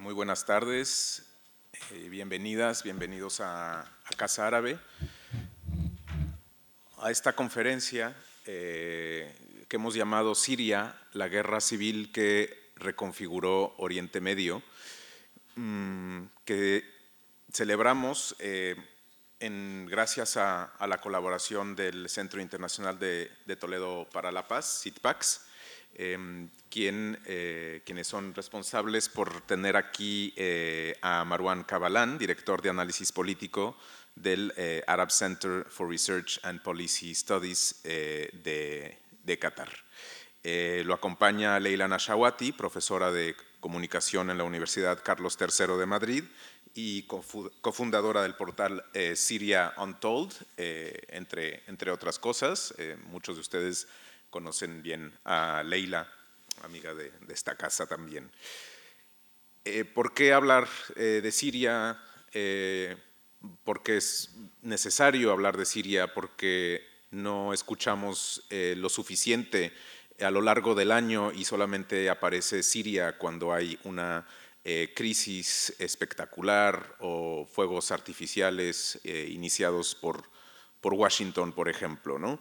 muy buenas tardes, eh, bienvenidas, bienvenidos a, Casa Árabe, a esta conferencia eh, que hemos llamado Siria, la guerra civil que reconfiguró Oriente Medio, mm, que celebramos eh, en, gracias a, la colaboración del Centro Internacional de, de Toledo para la Paz, CITPAX, Em, eh, quienes son responsables por tener aquí eh, a Marwan Kabalan, director de análisis político del eh, Arab Center for Research and Policy Studies de, Qatar. lo acompaña Leila Nashawati, profesora de comunicación en la Universidad Carlos III de Madrid y cofundadora del portal Syria Untold, entre, entre otras cosas. muchos de ustedes conocen bien a Leila, amiga de, esta casa también. Eh, ¿Por qué hablar eh, de Siria? Eh, porque es necesario hablar de Siria, porque no escuchamos lo suficiente a lo largo del año y solamente aparece Siria cuando hay una crisis espectacular o fuegos artificiales iniciados por, por Washington, por ejemplo. ¿no?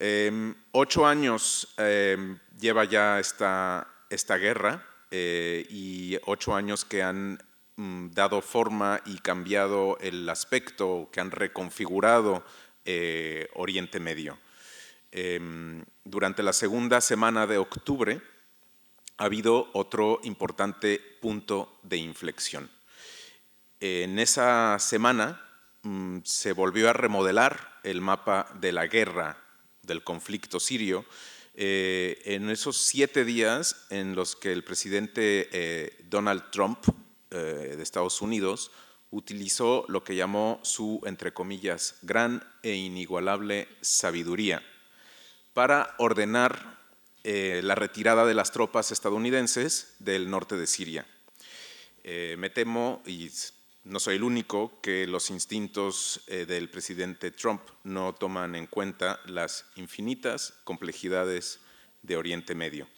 Em, ocho años em, lleva ya esta, guerra eh, y ocho años que han mm, dado forma y cambiado el aspecto, que han reconfigurado eh, Oriente Medio. Em, durante la segunda semana de octubre ha habido otro importante punto de inflexión. En esa semana mm, se volvió a remodelar el mapa de la guerra del conflicto sirio, eh, en esos siete días en los que el presidente eh, Donald Trump eh, de Estados Unidos utilizó lo que llamó su, entre comillas, gran e inigualable sabiduría para ordenar la retirada de las tropas estadounidenses del norte de Siria. me temo, y no soy el único que los instintos eh, del presidente Trump no toman en cuenta las infinitas complejidades de Oriente Medio.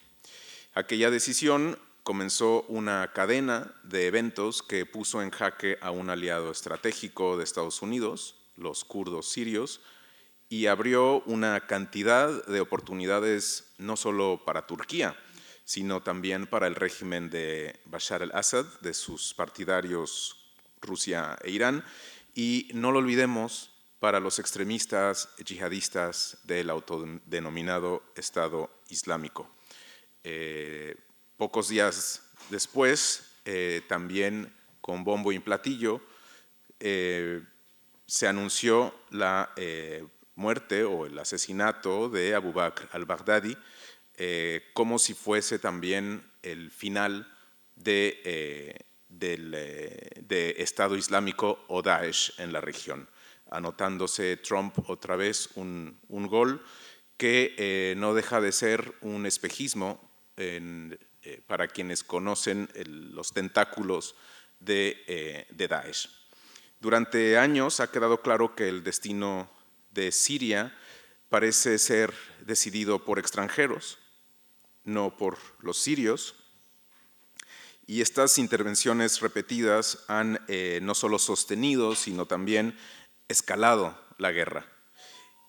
Aquella decisión comenzó una cadena de eventos que puso en jaque a un aliado estratégico de Estados Unidos, los kurdos sirios, y abrió una cantidad de oportunidades no solo para Turquía, sino también para el régimen de Bashar al-Assad, de sus partidarios Rusia e Irán. Y no lo olvidemos para los extremistas yihadistas del autodenominado Estado Islámico. Eh, pocos días después, eh, también con bombo y platillo, eh, se anunció la muerte o el asesinato de Abu Bakr al-Baghdadi, como si fuese también el final de del eh, de Estado Islámico o Daesh en la región, anotándose Trump otra vez un, gol que eh, no deja de ser un espejismo eh, para quienes conocen los tentáculos de, de Daesh. Durante años ha quedado claro que el destino de Siria parece ser decidido por extranjeros, no por los sirios, y estas intervenciones repetidas han eh, no solo sostenido, sino también escalado la guerra.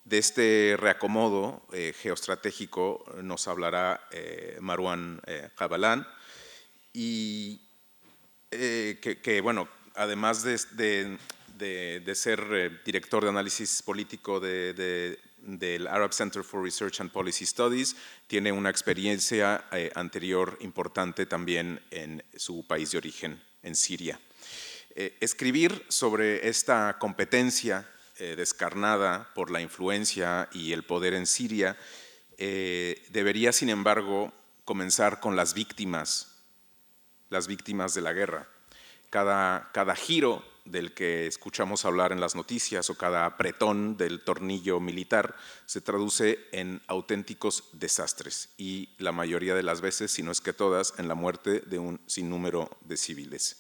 De este reacomodo eh, geoestratégico nos hablará eh, Marwan Jabalán, y que, bueno, además de, ser director de análisis político de, del Arab Center for Research and Policy Studies, tiene una experiencia eh, anterior importante también en su país de origen, en Siria. Eh, escribir sobre esta competencia eh, descarnada por la influencia y el poder en Siria debería, sin embargo, comenzar con las víctimas, las víctimas de la guerra. Cada, cada giro del que escuchamos hablar en las noticias o cada apretón del tornillo militar se traduce en auténticos desastres y la mayoría de las veces, si no es que todas, en la muerte de un sinnúmero de civiles.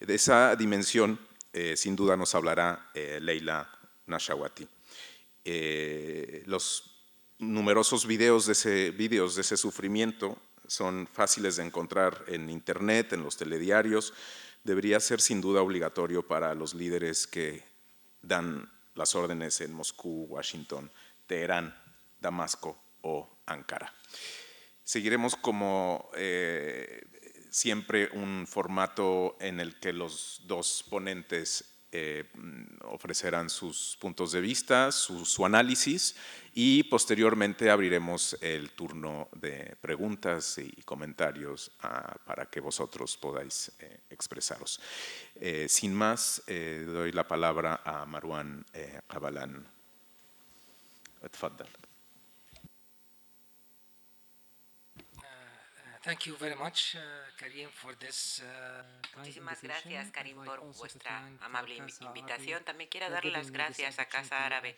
De esa dimensión, eh, sin duda, nos hablará eh, Leila Nashawati. Eh, los numerosos videos de, ese, videos de ese sufrimiento son fáciles de encontrar en Internet, en los telediarios, debería ser sin duda obligatorio para los líderes que dan las órdenes en Moscú, Washington, Teherán, Damasco o Ankara. Seguiremos como eh, siempre un formato en el que los dos ponentes eh, ofrecerán sus puntos de vista, su, análisis y posteriormente abriremos el turno de preguntas y comentarios ah, para que vosotros podáis eh, expresaros. Eh, sin más, doy la palabra a Marwan Abalán. Thank you very much, uh, Karim, for this, uh, Muchísimas gracias, Karim, por vuestra amable invitación. También quiero dar las gracias a Casa Árabe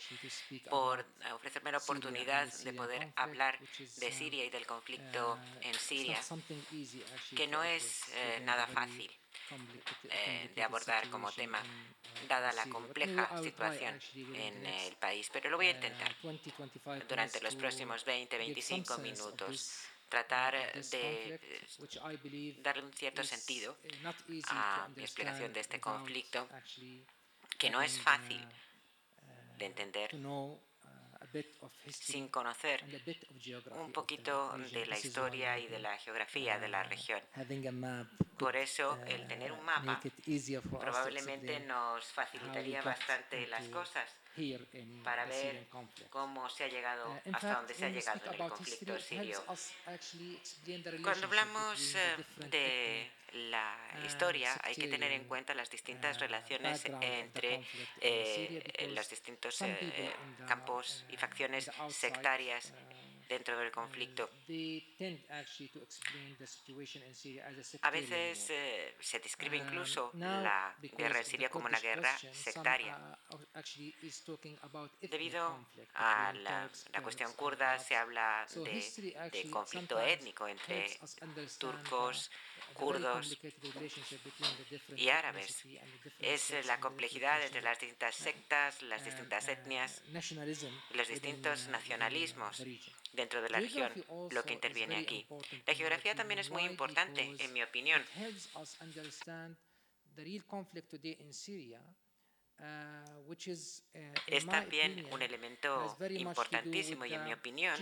por uh, ofrecerme la oportunidad de poder hablar de Siria y del conflicto en Siria, que no es eh, nada fácil. Eh, de abordar como tema, dada la compleja situación en el país. Pero lo voy a intentar durante los próximos 20-25 minutos tratar de eh, darle un cierto sentido a mi explicación de este conflicto, que no es fácil de entender sin conocer un poquito de la historia y de la geografía de la región. Por eso, el tener un mapa probablemente nos facilitaría bastante las cosas para ver cómo se ha llegado uh, hasta donde se ha llegado en el conflicto sirio. Cuando hablamos eh, de la uh, historia, hay que tener en cuenta las distintas uh, relaciones entre eh, los distintos eh, campos y facciones sectarias dentro del conflicto. A veces eh, se describe um, incluso la guerra en Siria como una guerra sectaria. Debido a la, cuestión kurda se habla de, conflicto étnico entre turcos, kurdos y árabes. Es la complejidad entre las distintas sectas, las distintas etnias, los distintos nacionalismos dentro de la región, lo que interviene aquí. La geografía también es muy importante, en mi opinión. Es también un elemento importantísimo y, en mi opinión,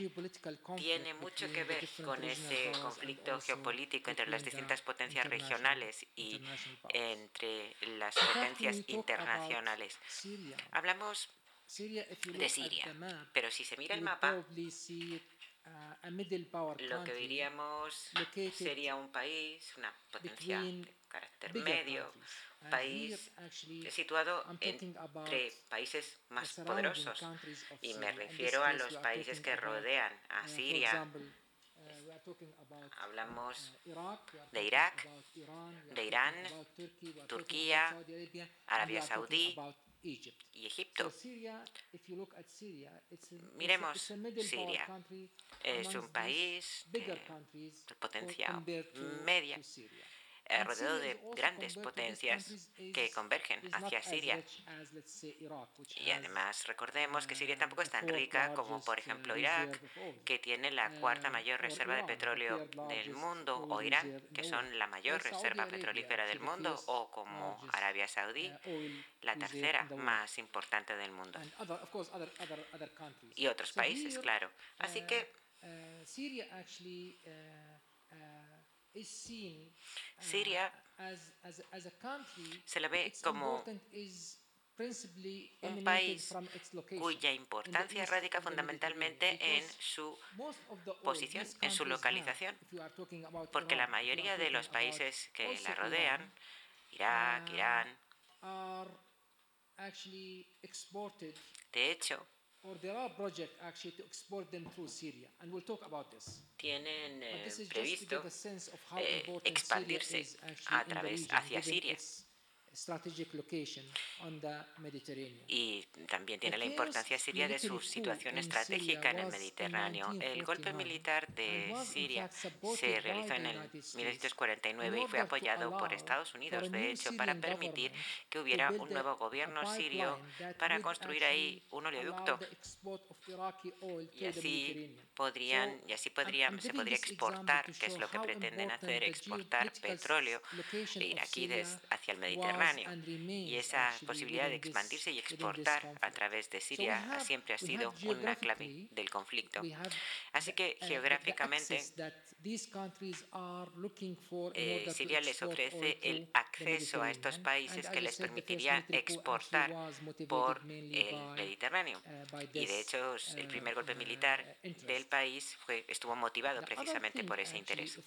tiene mucho que ver con ese conflicto geopolítico entre las distintas potencias regionales y entre las potencias internacionales. Hablamos de Siria. Pero si se mira el mapa, lo que diríamos sería un país, una potencia de carácter medio, un país situado entre países más poderosos. Y me refiero a los países que rodean a Siria. Hablamos de Irak, de Irán, Turquía, Arabia Saudí y Egipto. Miremos Siria. Es un país de potencia media alrededor de grandes potencias que convergen hacia Siria. Y además recordemos que Siria tampoco es tan rica como por ejemplo Irak, que tiene la cuarta mayor reserva de petróleo del mundo, o Irán, que son la mayor reserva petrolífera del mundo, o como Arabia Saudí, la tercera más importante del mundo. Y otros países, claro. Así que Siria se la ve como un país cuya importancia radica fundamentalmente en su posición, en su localización, porque la mayoría de los países que la rodean, Irak, uh, Irán, de hecho, tienen eh, previsto eh, expandirse a través hacia Siria. Y también tiene la importancia Siria de su situación estratégica en el Mediterráneo. El golpe militar de Siria se realizó en el 1949 y fue apoyado por Estados Unidos, de hecho, para permitir que hubiera un nuevo gobierno sirio para construir ahí un oleoducto. y así podrían y así podrían, se podría exportar, que es lo que pretenden hacer, exportar petróleo iraquí hacia el Mediterráneo. Y esa posibilidad de expandirse y exportar a través de Siria siempre ha sido una clave del conflicto. Así que uh, geográficamente eh, Siria les ofrece el acceso a estos países que les permitiría exportar por el Mediterráneo. Uh, y de hecho, el primer golpe uh, militar del país fue, estuvo motivado precisamente por ese interés.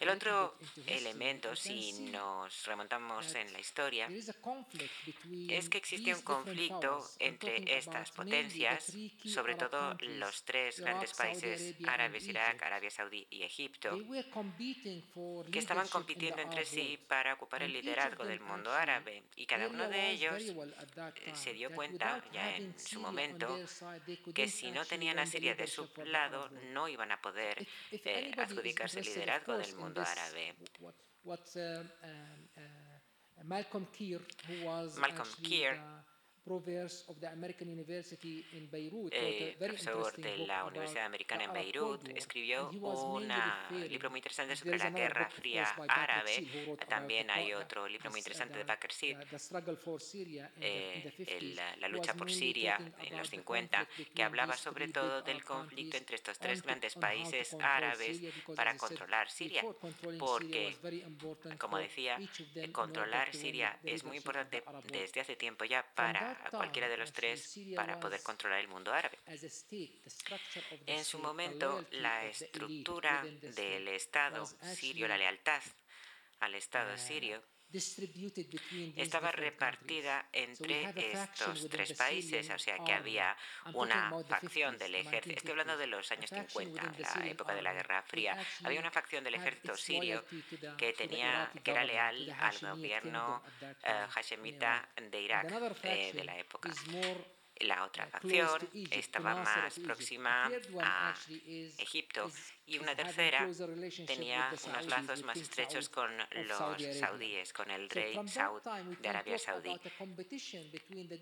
El otro elemento, si nos remontamos en la historia, es que existe un conflicto entre estas potencias, sobre todo los tres grandes países árabes, Irak, Arabia Saudí y Egipto, que estaban compitiendo entre sí para ocupar el liderazgo del mundo árabe. Y cada uno de ellos eh, se dio cuenta ya en su momento que si no tenían a Siria de su lado, no iban a poder eh, adjudicarse el liderazgo del mundo árabe. Malcolm Keir, who was Malcolm Keir profesor de la Universidad Americana en Beirut, escribió un libro muy interesante sobre la Guerra Fría Árabe. También hay otro libro muy interesante de Bakr eh, la, lucha por Siria en los 50, que hablaba sobre todo del conflicto entre estos tres grandes países árabes para controlar Siria, porque, como decía, controlar Siria es muy importante desde hace tiempo ya para a cualquiera de los tres para poder controlar el mundo árabe. En su momento, la estructura del Estado sirio, la lealtad al Estado sirio, estaba repartida entre estos tres países, o sea que había una facción del ejército, estoy hablando de los años 50, la época de la Guerra Fría, había una facción del ejército sirio que, tenía, que era leal al gobierno uh, hashemita de Irak eh, de la época. La otra facción estaba más próxima a Egipto y una tercera tenía unos lazos más estrechos con los saudíes, con el rey Saud de Arabia Saudí.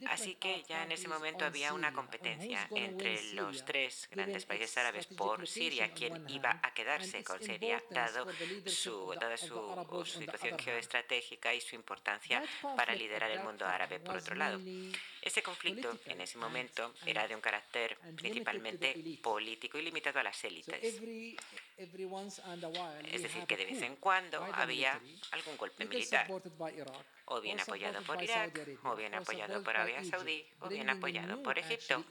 Así que ya en ese momento había una competencia entre los tres grandes países árabes por Siria, quién iba a quedarse con Siria, dado su, dada su, su situación geoestratégica y su importancia para liderar el mundo árabe. Por otro lado, ese conflicto en ese momento era de un carácter principalmente político y limitado a las élites. Es decir, que de vez en cuando había algún golpe militar o bien apoyado por Irak, o bien apoyado por Arabia Saudí, o bien apoyado por Egipto,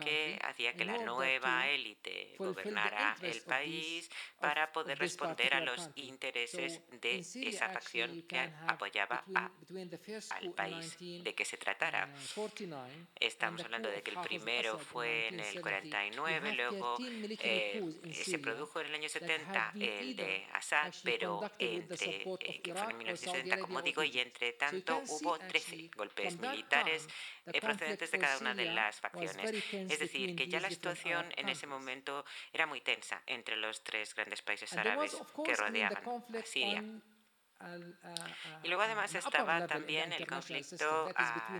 que hacía que la nueva élite gobernara el país para poder responder a los intereses de esa facción que apoyaba al país. ¿De qué se tratara? Estamos hablando de que el primero fue en el 49, luego eh, se produjo en el año 70 el de Assad, pero entre, eh, que fue en 1970, como digo, y entre tanto, hubo 13 golpes militares eh, procedentes de cada una de las facciones. Es decir, que ya la situación en ese momento era muy tensa entre los tres grandes países árabes que rodeaban a Siria. Y luego además estaba también el conflicto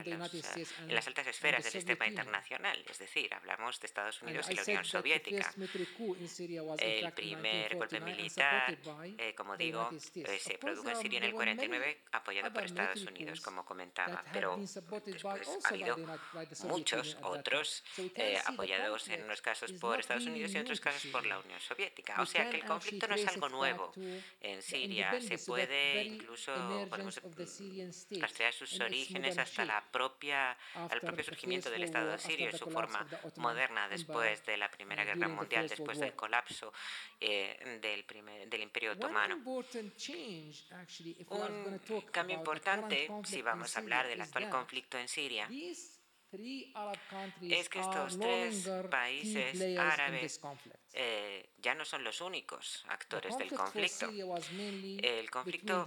en las altas esferas del sistema internacional, es decir, hablamos de Estados Unidos y la Unión Soviética. El primer golpe militar, eh, como digo, eh, se produjo en Siria en el 49, apoyado por Estados Unidos, como comentaba, pero después ha habido muchos otros eh, apoyados en unos casos por Estados Unidos y en otros casos por la Unión Soviética. O sea que el conflicto no es algo nuevo en Siria, se puede incluso podemos rastrear sus orígenes hasta la propia, al propio surgimiento del Estado sirio, su forma moderna después de la Primera Guerra Mundial, después del colapso eh, del, primer, del Imperio Otomano. Un cambio importante, si vamos a hablar del actual conflicto en Siria, es que estos tres países árabes eh, ya no son los únicos actores del conflicto. El conflicto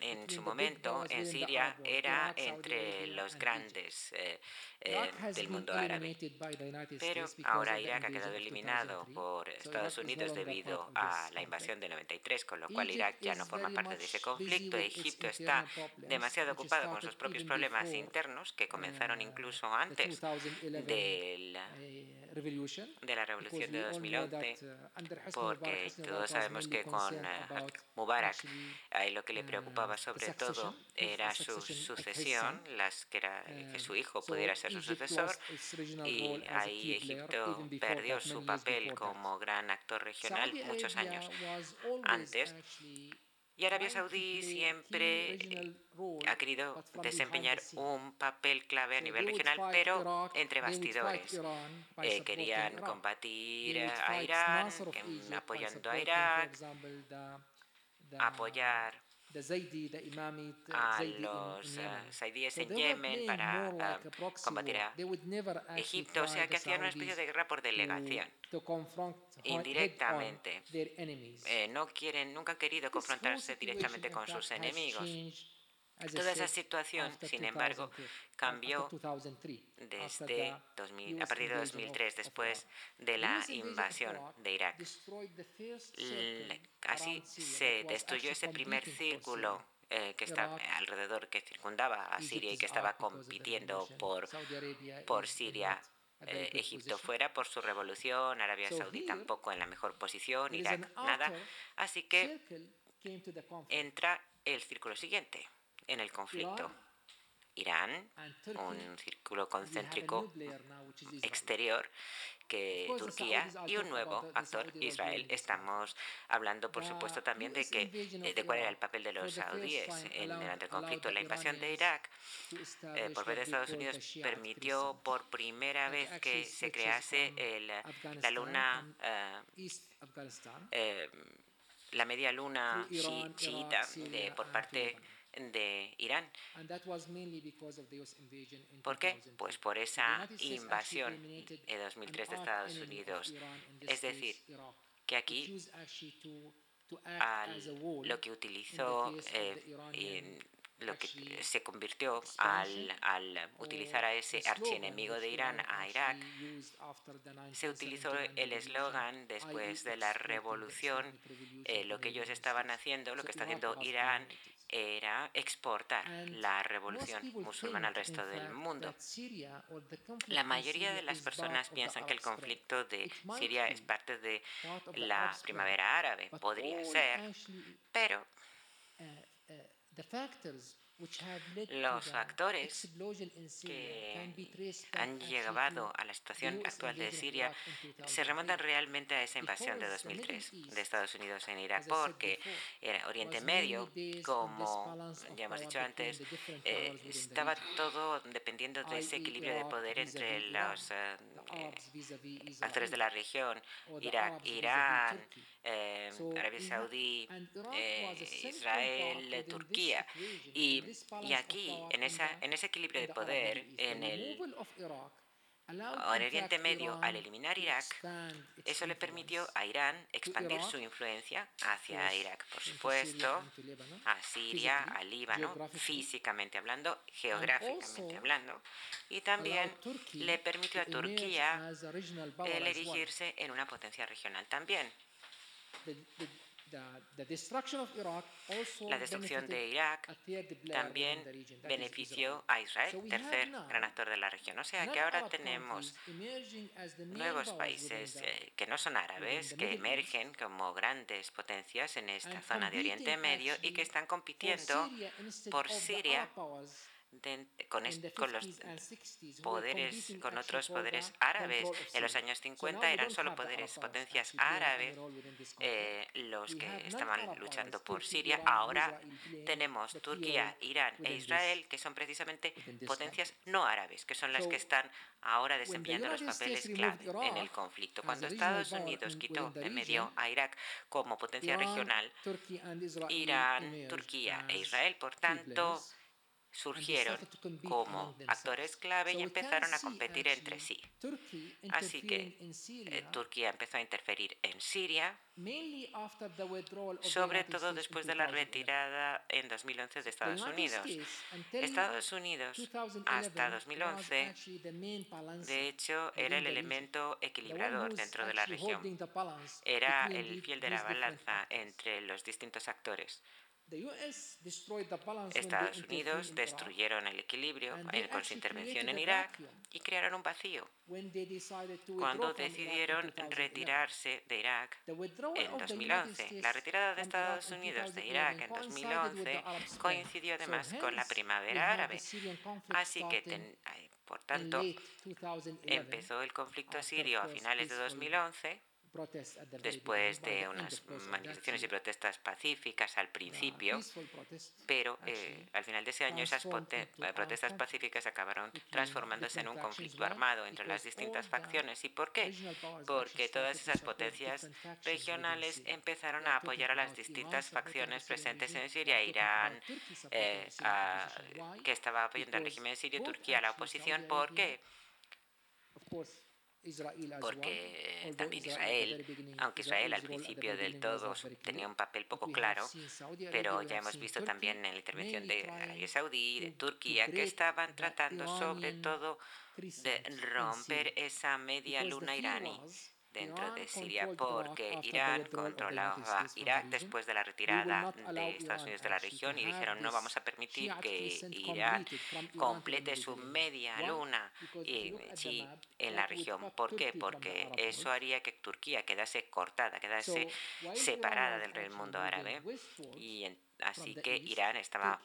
en su momento en Siria era entre los grandes eh, eh, del mundo árabe, pero ahora Irak ha quedado eliminado por Estados Unidos debido a la invasión de 93, con lo cual Irak ya no forma parte de ese conflicto. Egipto está demasiado ocupado con sus propios problemas internos que comenzaron incluso antes del de la revolución de 2011, porque todos sabemos que con eh, Mubarak ahí lo que le preocupaba sobre todo era su sucesión, las que, era, que su hijo pudiera ser su sucesor, y ahí Egipto perdió su papel como gran actor regional muchos años antes y Arabia Saudí siempre ha querido desempeñar un papel clave a nivel regional, pero entre bastidores. Eh, querían combatir a Irán, apoyando a Irak, apoyar a los saidíes en Yemen para combatir a Egipto, o sea que hacían una especie de guerra por delegación, indirectamente. Eh, no quieren, nunca han querido confrontarse directamente con sus enemigos. Toda esa situación, sin embargo, cambió desde a partir de 2003, después de la invasión de Irak. Casi se destruyó ese primer círculo eh, que estaba alrededor, que circundaba a Siria y que estaba compitiendo por, por Siria eh, Egipto fuera por su revolución, Arabia Saudí tampoco en la mejor posición, Irak nada. Así que entra el círculo siguiente en el conflicto. Irán, un círculo concéntrico exterior que Turquía y un nuevo actor, Israel. Estamos hablando, por supuesto, también de que eh, de cuál era el papel de los saudíes en, durante el conflicto. La invasión de Irak eh, por parte de Estados Unidos permitió por primera vez que se crease el, la luna eh, la media luna chiita por parte de Irán. ¿Por qué? Pues por esa invasión en 2003 de Estados Unidos. Es decir, que aquí lo que utilizó eh, lo que se convirtió al, al, utilizar a ese archienemigo de Irán, a Irak, se utilizó el eslogan después de la revolución, eh, lo que ellos estaban haciendo, lo que está haciendo Irán era exportar la revolución musulmana al resto del mundo. La mayoría de las personas piensan que el conflicto de Siria es parte de la primavera árabe. Podría ser, pero uh, los actores que han llegado a la situación actual de Siria se remontan realmente a esa invasión de 2003 de Estados Unidos en Irak, porque era Oriente Medio, como ya hemos dicho antes, eh, estaba todo dependiendo de ese equilibrio de poder entre los eh, eh, actores de la región, Irak, Irán, Arabia Saudí, Israel, Turquía. Y y aquí, en, ese equilibrio de poder, en el, en Oriente Medio, al eliminar Irak, eso le permitió a Irán expandir su influencia hacia Irak, por supuesto, a Siria, al Líbano, físicamente hablando, geográficamente hablando, y también le permitió a Turquía el erigirse en una potencia regional también. La destrucción de Irak también benefició a Israel, tercer gran actor de la región. O sea que ahora tenemos nuevos países eh, que no son árabes, que emergen como grandes potencias en esta zona de Oriente Medio y que están compitiendo por Siria con, con, los poderes, con otros poderes árabes. En los años 50 eran solo poderes, potencias árabes eh, los que estaban luchando por Siria. Ahora tenemos Turquía, Irán e Israel, que son precisamente potencias no árabes, que son las que están ahora desempeñando los papeles clave en el conflicto. Cuando Estados Unidos quitó de medio a Irak como potencia regional, Irán, Turquía e Israel, por tanto, surgieron como actores clave y empezaron a competir entre sí. Así que eh, Turquía empezó a interferir en Siria, sobre todo después de la retirada en 2011 de Estados Unidos. Estados Unidos hasta 2011, de hecho, era el elemento equilibrador dentro de la región. Era el fiel de la balanza entre los distintos actores. Estados Unidos destruyeron el equilibrio con su intervención en Irak y crearon un vacío. Cuando decidieron retirarse de Irak en 2011, la retirada de Estados Unidos de Irak en 2011 coincidió además con la primavera árabe. Así que, por tanto, empezó el conflicto sirio a finales de 2011 después de unas manifestaciones y protestas pacíficas al principio, pero eh, al final de ese año esas eh, protestas pacíficas acabaron transformándose en un conflicto armado entre las distintas facciones. ¿Y por qué? Porque todas esas potencias regionales empezaron a apoyar a las distintas facciones presentes en Siria, Irán, eh, que estaba apoyando al régimen sirio, Turquía, la oposición. ¿Por qué? Porque también Israel, aunque Israel al principio del todo tenía un papel poco claro, pero ya hemos visto también en la intervención de Arabia Saudí, de Turquía, que estaban tratando sobre todo de romper esa media luna iraní dentro de Siria porque Irán controlaba Irak después de la retirada de Estados Unidos de la región y dijeron no vamos a permitir que Irán complete su media luna en la región. ¿Por qué? Porque eso haría que Turquía quedase cortada, quedase separada del mundo árabe. Y Así que Irán estaba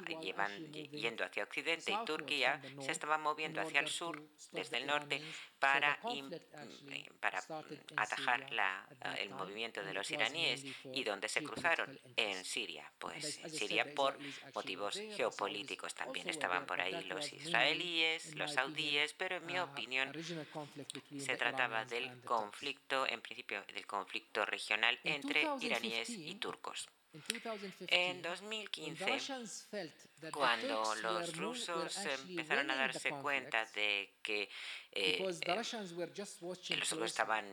yendo hacia Occidente y Turquía se estaba moviendo hacia el sur, desde el norte, para, eh, para atajar la, el movimiento de los iraníes. ¿Y dónde se cruzaron? En Siria. Pues en Siria por motivos geopolíticos también estaban por ahí los israelíes, los saudíes, pero en mi opinión se trataba del conflicto, en principio del conflicto regional entre iraníes y turcos. En 2015, cuando los rusos empezaron a darse cuenta de que eh, los rusos estaban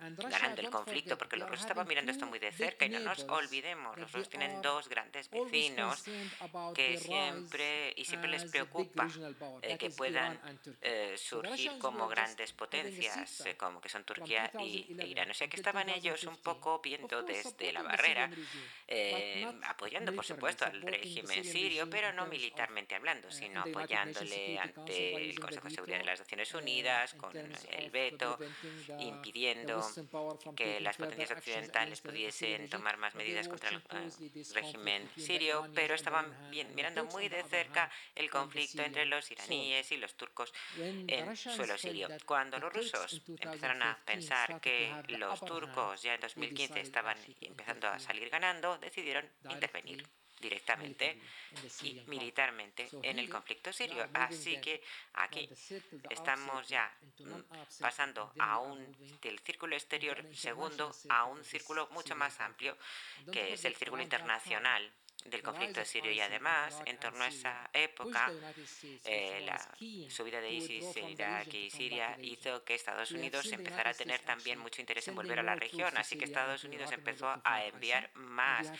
ganando el conflicto, porque los rusos estaban mirando esto muy de cerca y no nos olvidemos, los rusos tienen dos grandes vecinos que siempre y siempre les preocupa eh, que puedan eh, surgir como grandes potencias, eh, como que son Turquía y e Irán. O sea que estaban ellos un poco viendo desde la barrera, apoyando por supuesto al régimen sirio, pero no militarmente hablando, sino apoyándole ante el Consejo de Seguridad de las Naciones Unidas, con el veto, impidiendo que las potencias occidentales pudiesen tomar más medidas contra el eh, régimen sirio, pero estaban mirando muy de cerca el conflicto entre los iraníes y los turcos en suelo sirio. Cuando los rusos empezaron a pensar que los turcos ya en 2015 estaban empezando a salir ganando, decidieron intervenir directamente y militarmente en el conflicto sirio. Así que aquí estamos ya mm, pasando a un del círculo exterior segundo a un círculo mucho más amplio, que es el círculo internacional del conflicto sirio y además en torno a esa época eh, la subida de ISIS en Irak y Siria hizo que Estados Unidos empezara a tener también mucho interés en volver a la región así que Estados Unidos empezó a enviar más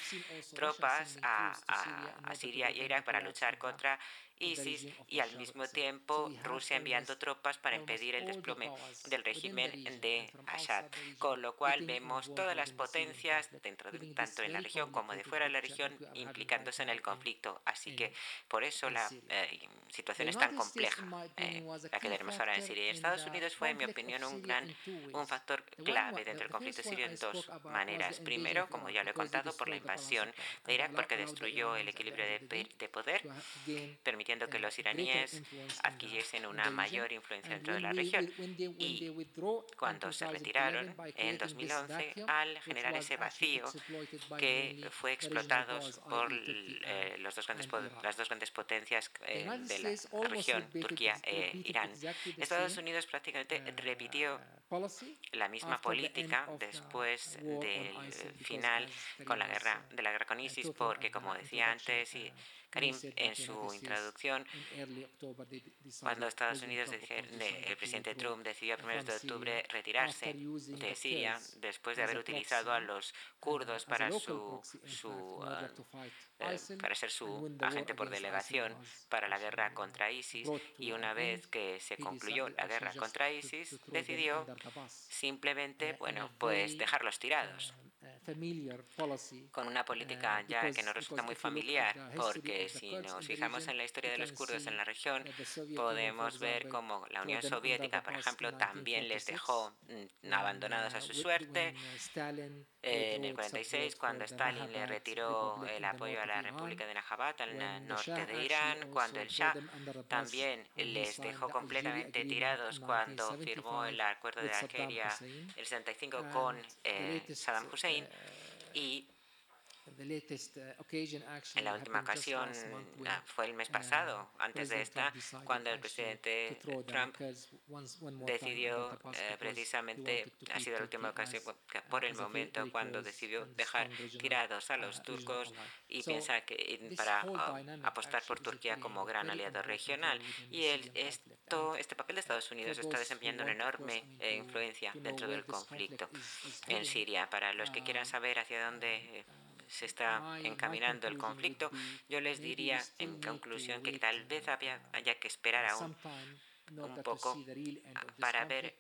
tropas a, a, a Siria y a Irak para luchar contra ISIS y al mismo tiempo Rusia enviando tropas para impedir el desplome del régimen de Assad. Con lo cual vemos todas las potencias, dentro de, tanto en la región como de fuera de la región, implicándose en el conflicto. Así que por eso la eh, situación es tan compleja, eh, la que tenemos ahora en Siria. Y Estados Unidos fue, en mi opinión, un gran un factor clave dentro del conflicto sirio en dos maneras. Primero, como ya lo he contado, por la invasión de Irak, porque destruyó el equilibrio de, de poder, permitiendo que los iraníes adquiriesen una mayor influencia dentro de la región. Y cuando se retiraron en 2011, al generar ese vacío que fue explotado por eh, los dos grandes, las dos grandes potencias eh, de la región, Turquía e Irán, Estados Unidos prácticamente repitió la misma política después del final con la guerra de la guerra con ISIS, porque como decía antes, y Karim en su introducción. Cuando Estados Unidos, el presidente Trump decidió a primeros de octubre retirarse de Siria después de haber utilizado a los kurdos para su, su eh, para ser su agente por delegación para la guerra contra ISIS y una vez que se concluyó la guerra contra ISIS decidió simplemente bueno pues dejarlos tirados con una política ya que nos resulta muy familiar, porque si nos fijamos en la historia de los kurdos en la región, podemos ver cómo la Unión Soviética, por ejemplo, también les dejó mm, abandonados a su suerte. En el 46, cuando Stalin le retiró el apoyo a la República de Najabat al norte de Irán, cuando el Shah también les dejó completamente tirados cuando firmó el acuerdo de Algeria el 65 con eh, Saddam Hussein y en la última ocasión ah, fue el mes uh, pasado, antes de esta, cuando el presidente Trump decidió eh, precisamente, ha sido la última ocasión por el momento cuando decidió dejar tirados a los uh, turcos y piensa que para apostar por Turquía como gran aliado regional. Y el, esto, este papel de Estados Unidos está desempeñando una enorme eh, influencia dentro del conflicto en Siria. Para los que quieran saber hacia dónde se está encaminando el conflicto, yo les diría en conclusión que tal vez haya que esperar aún un poco para ver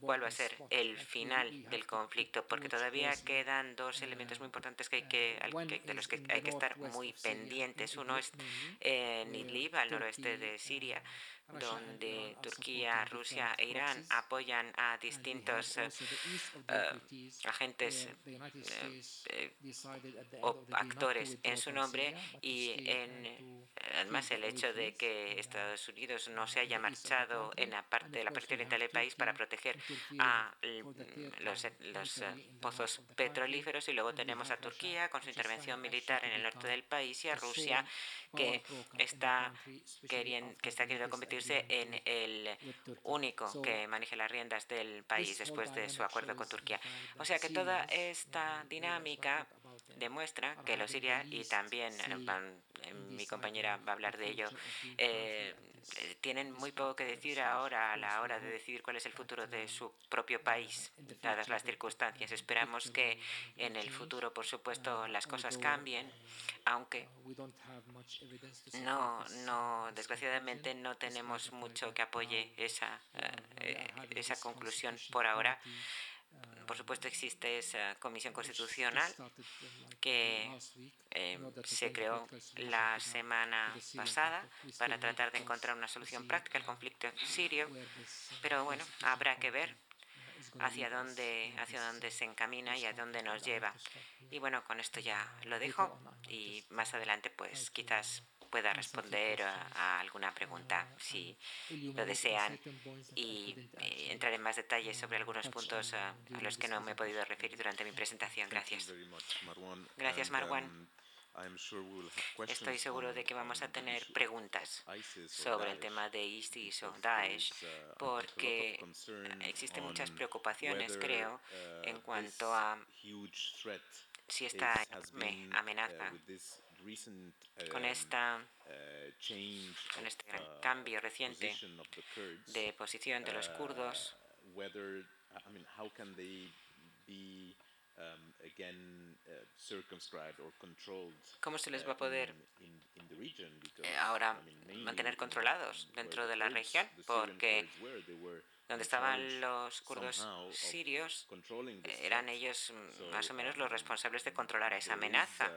cuál va a ser el final del conflicto, porque todavía quedan dos elementos muy importantes que hay que, de los que hay que estar muy pendientes. Uno es en Idlib, al noroeste de Siria, donde Turquía, Rusia e Irán apoyan a distintos eh, eh, agentes eh, o actores en su nombre y en, además el hecho de que Estados Unidos no se haya marchado en la parte de la parte oriental del país para proteger a los, los pozos petrolíferos y luego tenemos a Turquía con su intervención militar en el norte del país y a Rusia que está queriendo, que está queriendo convertirse en el único que maneje las riendas del país después de su acuerdo con Turquía. O sea que toda esta dinámica demuestra que los Siria, y también eh, mi compañera va a hablar de ello, eh, eh, tienen muy poco que decir ahora a la hora de decidir cuál es el futuro de su propio país, dadas las circunstancias. Esperamos que en el futuro, por supuesto, las cosas cambien, aunque no, no, desgraciadamente no tenemos mucho que apoye esa, esa conclusión por ahora. Por supuesto, existe esa comisión constitucional que eh, se creó la semana pasada para tratar de encontrar una solución práctica al conflicto sirio, pero bueno, habrá que ver hacia dónde, hacia dónde se encamina y a dónde nos lleva. Y bueno, con esto ya lo dejo y más adelante pues quizás pueda responder a, alguna pregunta si lo desean y eh, entrar en más detalles sobre algunos puntos a, los que no me he podido referir durante mi presentación. Gracias. Gracias, Marwan. Um, Estoy seguro de que vamos a tener preguntas sobre el tema de ISIS o Daesh, uh, porque existen muchas preocupaciones, creo, uh, en cuanto a si esta amenaza con, esta, con este gran uh, cambio reciente de posición de los uh, kurdos, ¿Cómo se les va a poder eh, ahora mantener controlados dentro de la región? Porque donde estaban los kurdos sirios, eran ellos mm, más o menos los responsables de controlar esa amenaza.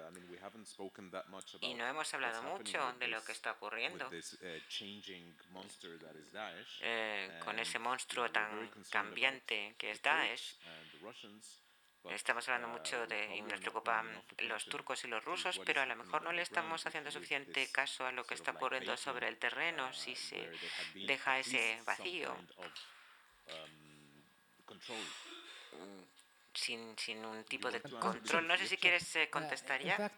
Y no hemos hablado mucho de lo que está ocurriendo eh, con ese monstruo tan cambiante que es Daesh. Estamos hablando mucho de, y nos preocupan los turcos y los rusos, pero a lo mejor no le estamos haciendo suficiente caso a lo que está ocurriendo sobre el terreno si se deja ese vacío sin, sin un tipo de control. No sé si quieres eh, contestar ya.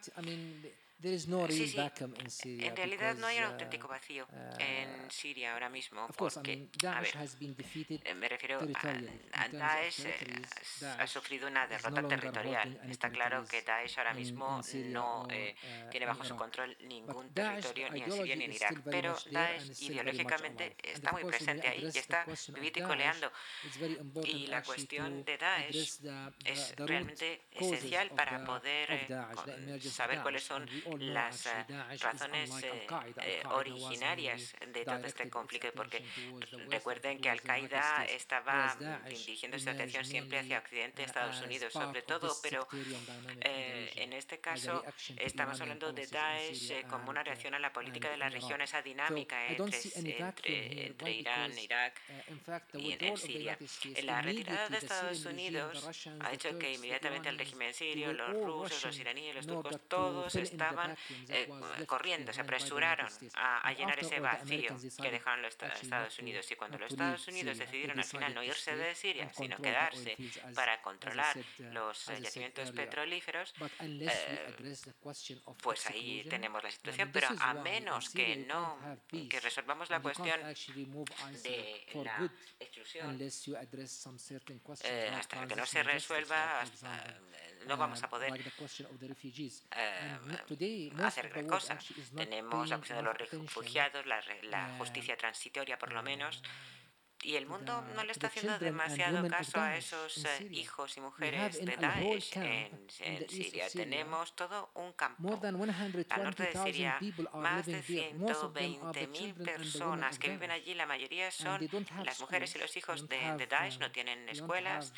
Sí, sí. En realidad no hay un auténtico vacío en Siria ahora mismo, porque, a ver, eh, me refiero a, Daesh, eh, ha sufrido una derrota territorial. Está claro que Daesh ahora mismo no eh, tiene bajo su control ningún territorio ni en Siria ni en Irak, pero Daesh ideológicamente está muy presente ahí y está vivito y coleando. Y la cuestión de Daesh es realmente esencial para poder saber cuáles son las eh, razones eh, eh, originarias de todo este conflicto, porque recuerden que Al-Qaeda estaba dirigiendo su atención siempre hacia Occidente, Estados Unidos sobre todo, pero en este caso estamos hablando de Daesh como una reacción a la política de la región, esa dinámica entre, entre, Irán, Irak y en, Siria. La retirada de Estados Unidos ha hecho que inmediatamente el régimen sirio, los rusos, los iraníes, los turcos, todos estaban eh, corriendo, se apresuraron a, llenar ese vacío que dejaron los Estados Unidos. Y cuando los Estados Unidos decidieron al final no irse de Siria, sino quedarse para controlar los yacimientos petrolíferos, eh, pues ahí tenemos la situación. Pero a menos que no que resolvamos la cuestión de la exclusión, eh, hasta que no se resuelva, no vamos a poder hacer cosas. Tenemos la cuestión de los refugiados, la, la justicia transitoria por lo menos. Y el mundo no le está haciendo demasiado caso a esos eh, hijos y mujeres de Daesh en, en, Siria. Tenemos todo un campo al norte de Siria, más de 120.000 personas que viven allí. La mayoría son las mujeres y los hijos de, de Daesh, no tienen escuelas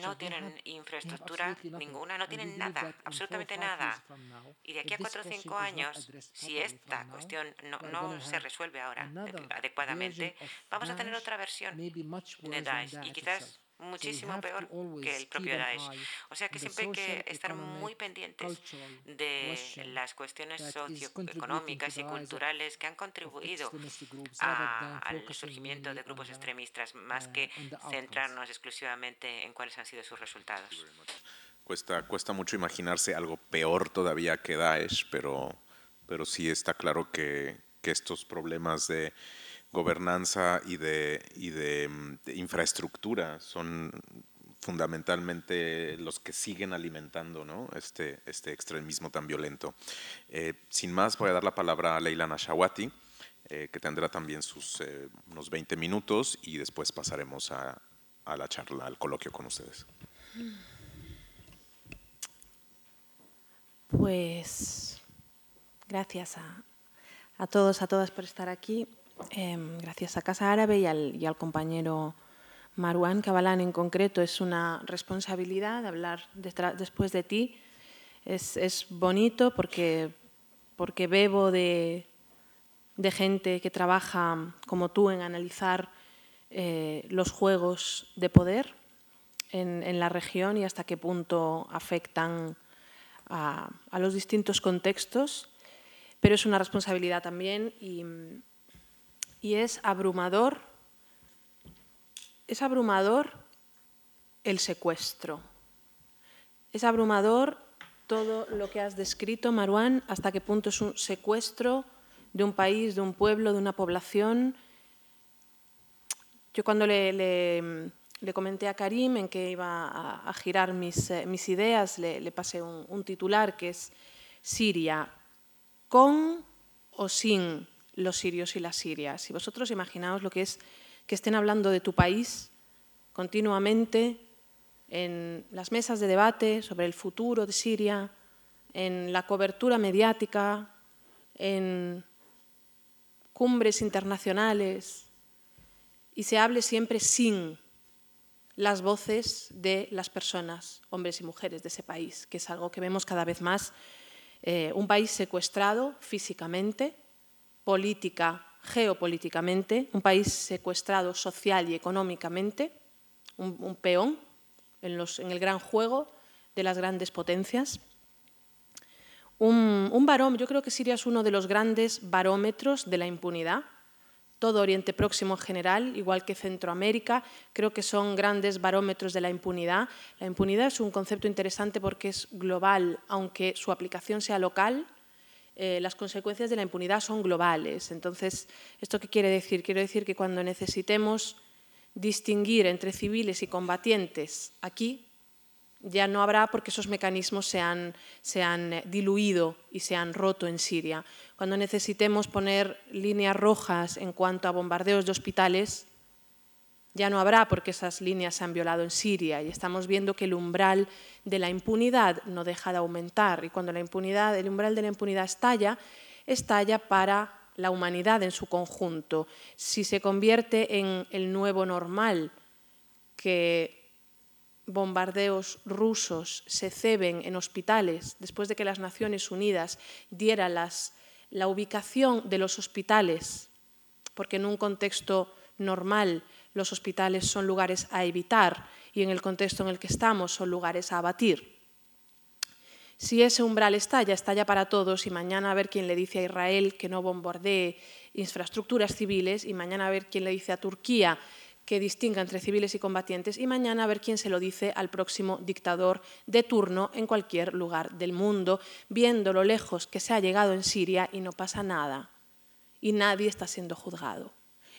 no tienen infraestructura ninguna, no tienen nada, absolutamente nada. Y de aquí a cuatro o cinco años, si esta cuestión no, no se resuelve ahora adecuadamente, vamos a tener otra versión de Daesh. Y quizás muchísimo peor que el propio Daesh. O sea que siempre hay que estar muy pendientes de las cuestiones socioeconómicas y culturales que han contribuido al surgimiento de grupos extremistas, más que centrarnos exclusivamente en cuáles han sido sus resultados. Cuesta, cuesta mucho imaginarse algo peor todavía que Daesh, pero, pero sí está claro que, que estos problemas de gobernanza y de, y de, infraestructura son fundamentalmente los que siguen alimentando este, este extremismo tan violento. Eh, sin más, voy a dar la palabra a Leila Nashawati, eh, que tendrá también sus eh, unos 20 minutos y después pasaremos a, la charla, al coloquio con ustedes. Pues gracias a todos, a todas por estar aquí. Em, gracias a Casa Árabe y al, compañero Marwan Kabalán en concreto, es una responsabilidad hablar después de ti. Es, bonito porque, porque bebo de, gente que trabaja como tú en analizar eh, los juegos de poder en, la región y hasta qué punto afectan a, a los distintos contextos. Pero es una responsabilidad también y, y es abrumador, es abrumador el secuestro. Es abrumador todo lo que has descrito, Marwan, hasta qué punto es un secuestro de un país, de un pueblo, de una población. Yo cuando le, comenté a Karim en que iba a, girar mis, eh, ideas, le, pasé un, un titular que es Siria con o sin los sirios y las sirias. Y vosotros imaginaos lo que es que estén hablando de tu país continuamente en las mesas de debate sobre el futuro de Siria, en la cobertura mediática, en cumbres internacionales, y se hable siempre sin las voces de las personas, hombres y mujeres de ese país, que es algo que vemos cada vez más. Eh, un país secuestrado físicamente, política, geopolíticamente, un país secuestrado social y económicamente, un, peón en, el gran juego de las grandes potencias. Un, un barómetro, yo creo que Siria es uno de los grandes barómetros de la impunidad todo Oriente Próximo en general, igual que Centroamérica, creo que son grandes barómetros de la impunidad. La impunidad es un concepto interesante porque es global, aunque su aplicación sea local, eh, las consecuencias de la impunidad son globales. Entonces, ¿esto qué quiere decir? Quiero decir que cuando necesitemos distinguir entre civiles y combatientes aquí, ya no habrá porque esos mecanismos se han, se han, eh, diluido y se han roto en Siria. Cuando necesitemos poner líneas rojas en cuanto a bombardeos de hospitales, ya no habrá porque esas líneas se han violado en Siria y estamos viendo que el umbral de la impunidad no deja de aumentar y cuando la impunidad, el umbral de la impunidad estalla, estalla para la humanidad en su conjunto. Si se convierte en el nuevo normal que bombardeos rusos se ceben en hospitales después de que las Naciones Unidas dieran la ubicación de los hospitales, porque en un contexto normal los hospitales son lugares a evitar y en el contexto en el que estamos son lugares a abatir. Si ese umbral estalla, estalla para todos y mañana a ver quién le dice a Israel que no bombardee infraestructuras civiles y mañana a ver quién le dice a Turquía que distinga entre civiles y combatientes y mañana a ver quién se lo dice al próximo dictador de turno en cualquier lugar del mundo, viendo lo lejos que se ha llegado en Siria y no pasa nada y nadie está siendo juzgado.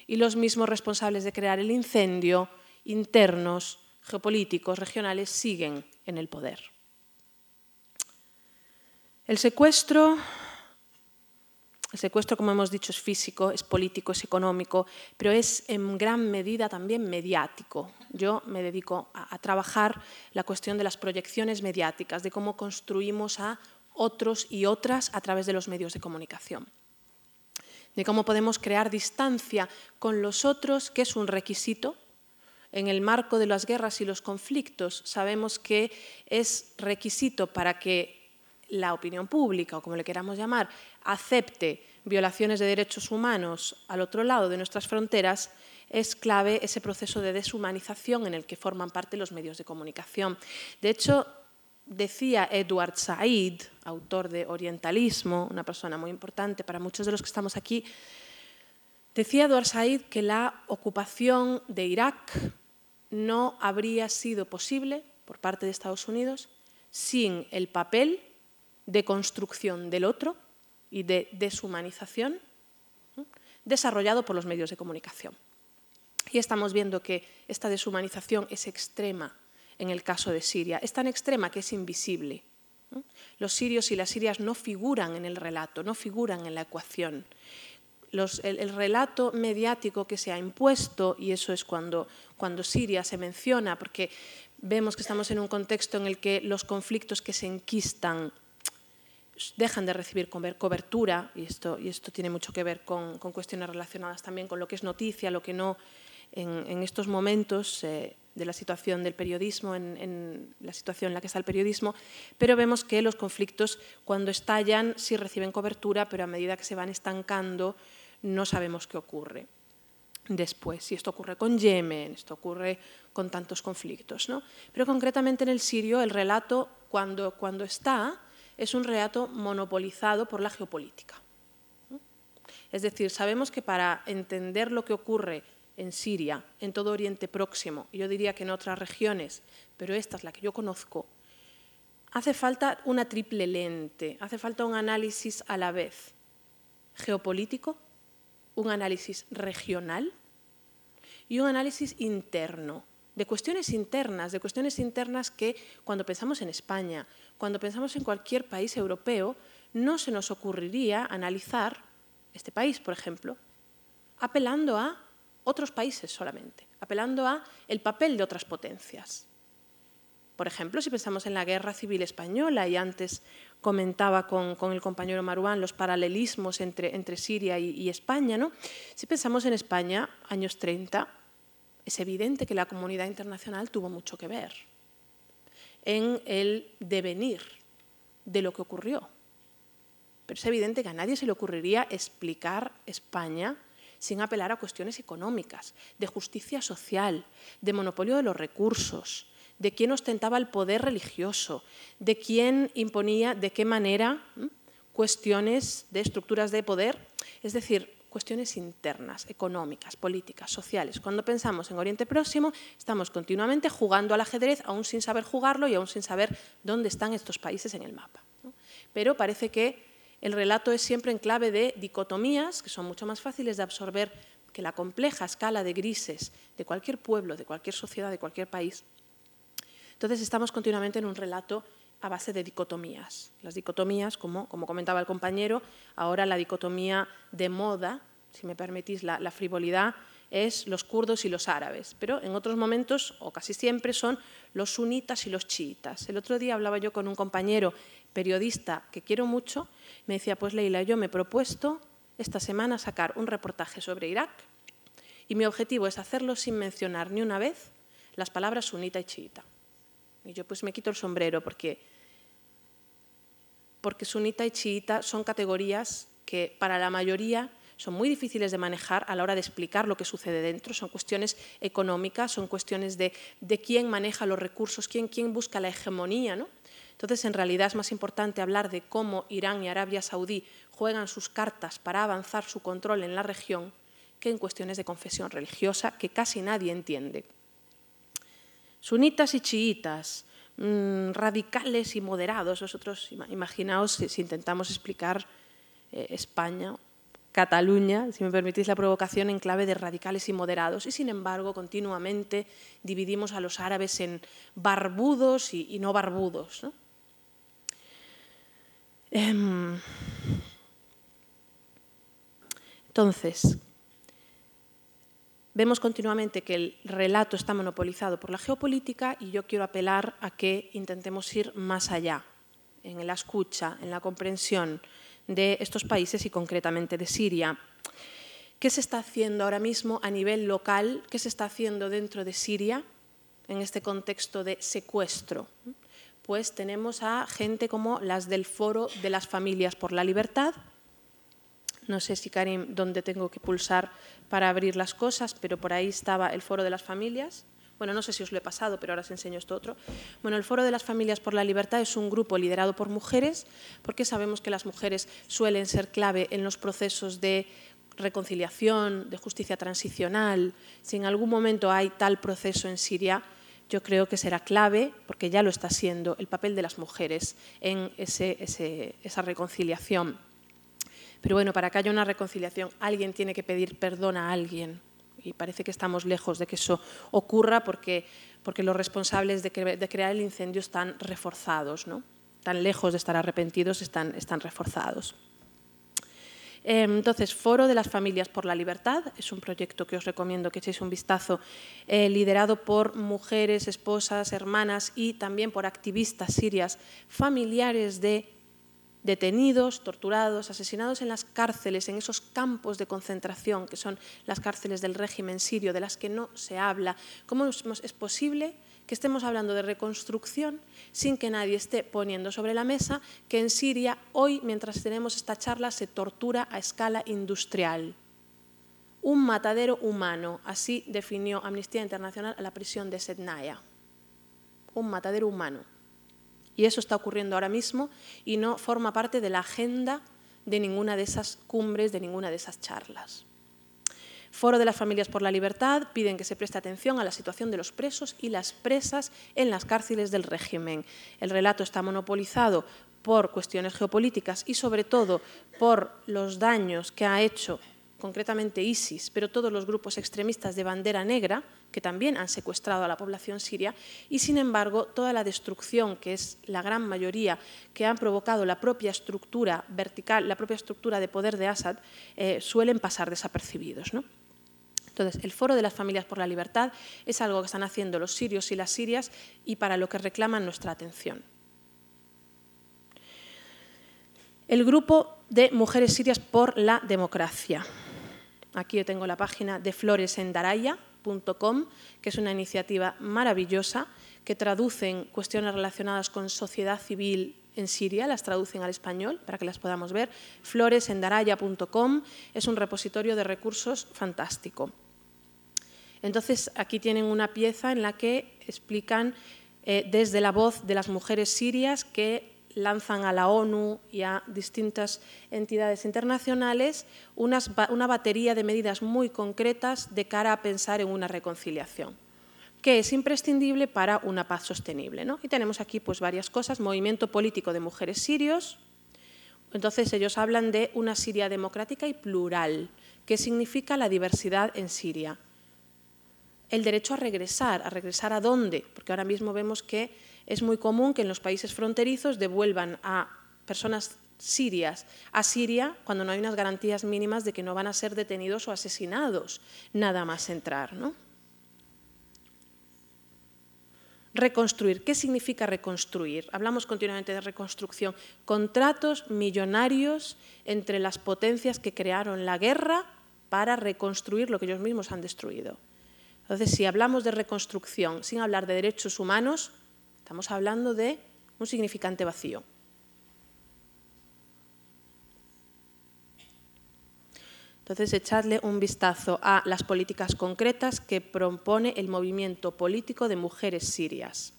Y los mismos responsables de crear el incendio, internos, geopolíticos, regionales, siguen en el poder. El secuestro el secuestro, como hemos dicho, es físico, es político, es económico, pero es en gran medida también mediático. Yo me dedico a, trabajar la cuestión de las proyecciones mediáticas, de cómo construimos a otros y otras a través de los medios de comunicación de cómo podemos crear distancia con los otros, que es un requisito. En el marco de las guerras y los conflictos sabemos que es requisito para que la opinión pública, o como le queramos llamar, acepte violaciones de derechos humanos al otro lado de nuestras fronteras, es clave ese proceso de deshumanización en el que forman parte los medios de comunicación. De hecho, decía Edward Said, autor de Orientalismo, una persona muy importante para muchos de los que estamos aquí, decía Edward Said que la ocupación de Irak no habría sido posible por parte de Estados Unidos sin el papel de construcción del otro y de deshumanización desarrollado por los medios de comunicación. Y estamos viendo que esta deshumanización es extrema en el caso de Siria. Es tan extrema que es invisible. Los sirios y las sirias no figuran en el relato, no figuran en la ecuación. el, relato mediático que se ha impuesto, y eso es cuando, cuando Siria se menciona, porque vemos que estamos en un contexto en el que los conflictos que se enquistan dejan de recibir cobertura, y esto, y esto tiene mucho que ver con, cuestiones relacionadas también con lo que es noticia, lo que no, en, estos momentos eh, de la situación del periodismo, en, la situación en la que está el periodismo, pero vemos que los conflictos cuando estallan sí reciben cobertura, pero a medida que se van estancando no sabemos qué ocurre después. Y esto ocurre con Yemen, esto ocurre con tantos conflictos. ¿no? Pero concretamente en el sirio el relato cuando, cuando está es un relato monopolizado por la geopolítica. Es decir, sabemos que para entender lo que ocurre en Siria, en todo Oriente Próximo, yo diría que en otras regiones, pero esta es la que yo conozco, hace falta una triple lente, hace falta un análisis a la vez geopolítico, un análisis regional y un análisis interno, de cuestiones internas, de cuestiones internas que cuando pensamos en España, cuando pensamos en cualquier país europeo, no se nos ocurriría analizar este país, por ejemplo, apelando a otros países solamente, apelando a el papel de otras potencias. Por ejemplo, si pensamos en la guerra civil española, y antes comentaba con, el compañero Maruán los paralelismos entre, entre Siria y, y, España, ¿no? si pensamos en España, años 30, es evidente que la comunidad internacional tuvo mucho que ver en el devenir de lo que ocurrió. Pero es evidente que a nadie se le ocurriría explicar España sin apelar a cuestiones económicas, de justicia social, de monopolio de los recursos, de quién ostentaba el poder religioso, de quién imponía, de qué manera cuestiones de estructuras de poder, es decir, cuestiones internas, económicas, políticas, sociales. Cuando pensamos en Oriente Próximo, estamos continuamente jugando al ajedrez, aún sin saber jugarlo y aún sin saber dónde están estos países en el mapa. Pero parece que el relato es siempre en clave de dicotomías, que son mucho más fáciles de absorber que la compleja escala de grises de cualquier pueblo, de cualquier sociedad, de cualquier país. Entonces estamos continuamente en un relato a base de dicotomías. Las dicotomías, como, comentaba el compañero, ahora la dicotomía de moda, si me permitís la, la frivolidad, es los kurdos y los árabes, pero en otros momentos, o casi siempre, son los sunitas y los chiitas. El otro día hablaba yo con un compañero periodista que quiero mucho, me decía, pues Leila, yo me he propuesto esta semana sacar un reportaje sobre Irak y mi objetivo es hacerlo sin mencionar ni una vez las palabras sunita y chiita. Y yo pues me quito el sombrero porque, porque sunita y chiita son categorías que para la mayoría son muy difíciles de manejar a la hora de explicar lo que sucede dentro. Son cuestiones económicas, son cuestiones de, de quién maneja los recursos, quién, quién busca la hegemonía. ¿no? Entonces, en realidad es más importante hablar de cómo Irán y Arabia Saudí juegan sus cartas para avanzar su control en la región que en cuestiones de confesión religiosa que casi nadie entiende sunitas y chiitas, mm, radicales y moderados. Vosotros imaginaos si, intentamos explicar eh, España, Cataluña, si me permitís la provocación, en clave de radicales y moderados. Y sin embargo, continuamente dividimos a los árabes en barbudos y, no barbudos. Entonces, Vemos continuamente que el relato está monopolizado por la geopolítica y yo quiero apelar a que intentemos ir más allá, en la escucha, en la comprensión de estos países y concretamente de Siria. ¿Qué se está haciendo ahora mismo a nivel local? ¿Qué se está haciendo dentro de Siria en este contexto de secuestro? Pues tenemos a gente como las del Foro de las Familias por la Libertad, no sé si Karim, dónde tengo que pulsar para abrir las cosas, pero por ahí estaba el Foro de las Familias. Bueno, no sé si os lo he pasado, pero ahora os enseño esto otro. Bueno, el Foro de las Familias por la Libertad es un grupo liderado por mujeres, porque sabemos que las mujeres suelen ser clave en los procesos de reconciliación, de justicia transicional. Si en algún momento hay tal proceso en Siria, yo creo que será clave, porque ya lo está siendo, el papel de las mujeres en esa reconciliación. Pero bueno, para que haya una reconciliación, alguien tiene que pedir perdón a alguien. Y parece que estamos lejos de que eso ocurra porque, porque los responsables de, crear el incendio están reforzados, ¿no? Tan lejos de estar arrepentidos, están, están reforzados. Em, entonces, Foro de las Familias por la Libertad es un proyecto que os recomiendo que echéis un vistazo, eh, liderado por mujeres, esposas, hermanas y también por activistas sirias, familiares de detenidos, torturados, asesinados en las cárceles, en esos campos de concentración que son las cárceles del régimen sirio, de las que no se habla. ¿Cómo es posible que estemos hablando de reconstrucción sin que nadie esté poniendo sobre la mesa que en Siria hoy, mientras tenemos esta charla, se tortura a escala industrial? Un matadero humano, así definió Amnistía Internacional a la prisión de Sednaya. Un matadero humano. Y eso está ocurriendo ahora mismo y no forma parte de la agenda de ninguna de esas cumbres, de ninguna de esas charlas. Foro de las Familias por la Libertad piden que se preste atención a la situación de los presos y las presas en las cárceles del régimen. El relato está monopolizado por cuestiones geopolíticas y sobre todo por los daños que ha hecho concretamente ISIS, pero todos los grupos extremistas de bandera negra, que también han secuestrado a la población siria, y sin embargo toda la destrucción, que es la gran mayoría, que han provocado la propia estructura vertical, la propia estructura de poder de Assad, eh, suelen pasar desapercibidos. Entonces, el Foro de las Familias por la Libertad es algo que están haciendo los sirios y las sirias y para lo que reclaman nuestra atención. El grupo de Mujeres Sirias por la Democracia. Aquí yo tengo la página de floresendaraya.com, que es una iniciativa maravillosa que traducen cuestiones relacionadas con sociedad civil en Siria, las traducen al español para que las podamos ver. floresendaraya.com es un repositorio de recursos fantástico. Entonces, aquí tienen una pieza en la que explican eh, desde la voz de las mujeres sirias que lanzan a la ONU y a distintas entidades internacionales una batería de medidas muy concretas de cara a pensar en una reconciliación que es imprescindible para una paz sostenible. Y tenemos aquí pues, varias cosas, movimiento político de mujeres sirios, entonces ellos hablan de una Siria democrática y plural, que significa la diversidad en Siria. El derecho a regresar, ¿a regresar a dónde? Porque ahora mismo vemos que es muy común que en los países fronterizos devuelvan a personas sirias a Siria cuando no hay unas garantías mínimas de que no van a ser detenidos o asesinados nada más entrar. ¿no? Reconstruir. ¿Qué significa reconstruir? Hablamos continuamente de reconstrucción. Contratos millonarios entre las potencias que crearon la guerra para reconstruir lo que ellos mismos han destruido. Entonces, si hablamos de reconstrucción sin hablar de derechos humanos, estamos hablando de un significante vacío. Entonces, echadle un vistazo a las políticas concretas que propone el movimiento político de mujeres sirias.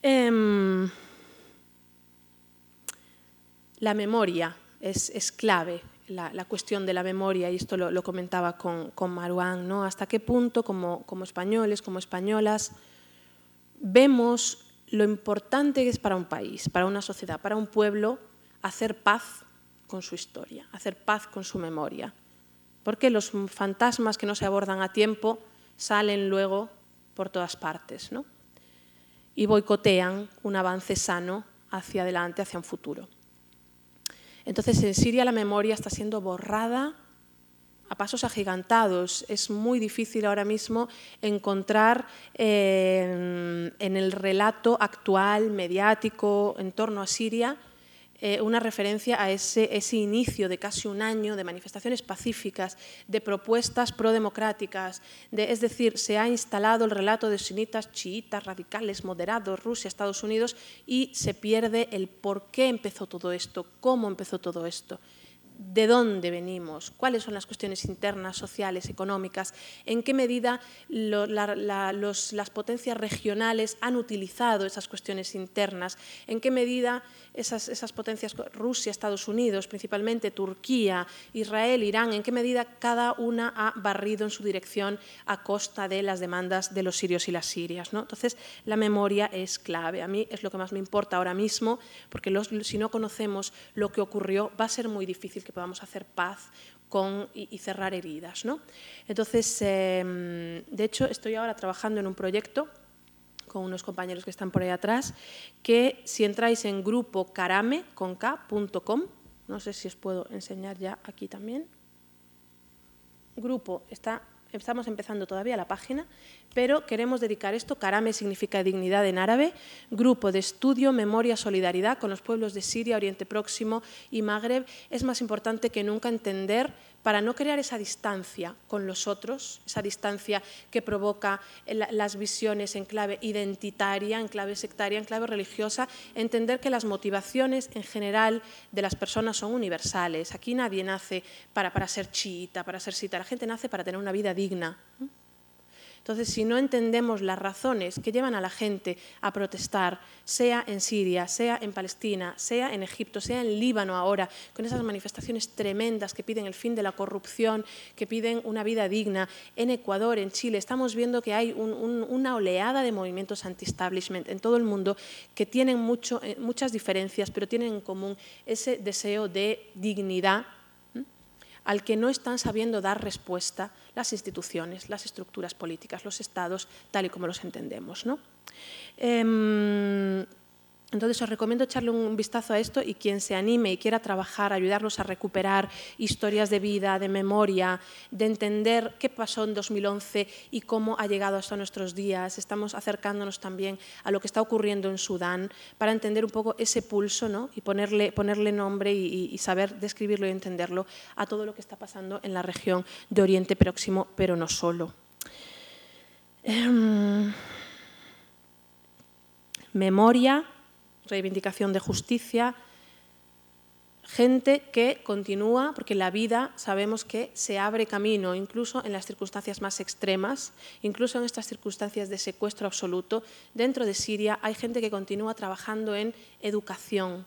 Em, la memoria es, clave, la, cuestión de la memoria, y esto lo, comentaba con, con Maruán, ¿no? hasta qué punto como, como españoles, como españolas, vemos lo importante que es para un país, para una sociedad, para un pueblo, hacer paz con su historia, hacer paz con su memoria. Porque los fantasmas que no se abordan a tiempo salen luego por todas partes ¿no? y boicotean un avance sano hacia adelante, hacia un futuro. Entonces, en Siria la memoria está siendo borrada a pasos agigantados. Es muy difícil ahora mismo encontrar eh, en el relato actual, mediático, en torno a Siria, eh, una referencia a ese, ese, inicio de casi un año de manifestaciones pacíficas, de propuestas prodemocráticas, de, es decir, se ha instalado el relato de sunitas, chiitas, radicales, moderados, Rusia, Estados Unidos, y se pierde el por qué empezó todo esto, cómo empezó todo esto de dónde venimos, cuáles son las cuestiones internas, sociales, económicas, en qué medida las potencias regionales han utilizado esas cuestiones internas, en qué medida esas, potencias, Rusia, Estados Unidos, principalmente Turquía, Israel, Irán, en qué medida cada una ha barrido en su dirección a costa de las demandas de los sirios y las sirias. ¿no? Entonces, la memoria es clave. A mí es lo que más me importa ahora mismo, porque si no conocemos lo que ocurrió, va a ser muy difícil que podamos hacer paz con, y, cerrar heridas. ¿no? Entonces, em, de hecho, estoy ahora trabajando en un proyecto con unos compañeros que están por ahí atrás, que si entráis en grupo carame.com, no sé si os puedo enseñar ya aquí también, grupo, está estamos empezando todavía la página, pero queremos dedicar esto, Karame significa dignidad en árabe, grupo de estudio, memoria, solidaridad con los pueblos de Siria, Oriente Próximo y Magreb. Es más importante que nunca entender para no crear esa distancia con los otros, esa distancia que provoca las visiones en clave identitaria, en clave sectaria, en clave religiosa, entender que las motivaciones en general de las personas son universales. Aquí nadie nace para, para ser chiita, para ser sita, la gente nace para tener una vida digna. Entonces, si no entendemos las razones que llevan a la gente a protestar, sea en Siria, sea en Palestina, sea en Egipto, sea en Líbano ahora, con esas manifestaciones tremendas que piden el fin de la corrupción, que piden una vida digna, en Ecuador, en Chile, estamos viendo que hay una oleada de movimientos anti-establishment en todo el mundo que tienen eh, muchas diferencias, pero tienen en común ese deseo de dignidad al que no están sabiendo dar respuesta las instituciones, las estructuras políticas, los estados, tal y como los entendemos. ¿no? Em, entonces os recomiendo echarle un vistazo a esto y quien se anime y quiera trabajar, ayudarnos a recuperar historias de vida, de memoria, de entender qué pasó en 2011 y cómo ha llegado hasta nuestros días. Estamos acercándonos también a lo que está ocurriendo en Sudán para entender un poco ese pulso ¿no? y ponerle, ponerle nombre y, saber describirlo y entenderlo a todo lo que está pasando en la región de Oriente Próximo, pero no solo. Em, memoria reivindicación de justicia, gente que continúa, porque la vida sabemos que se abre camino, incluso en las circunstancias más extremas, incluso en estas circunstancias de secuestro absoluto. Dentro de Siria hay gente que continúa trabajando en educación,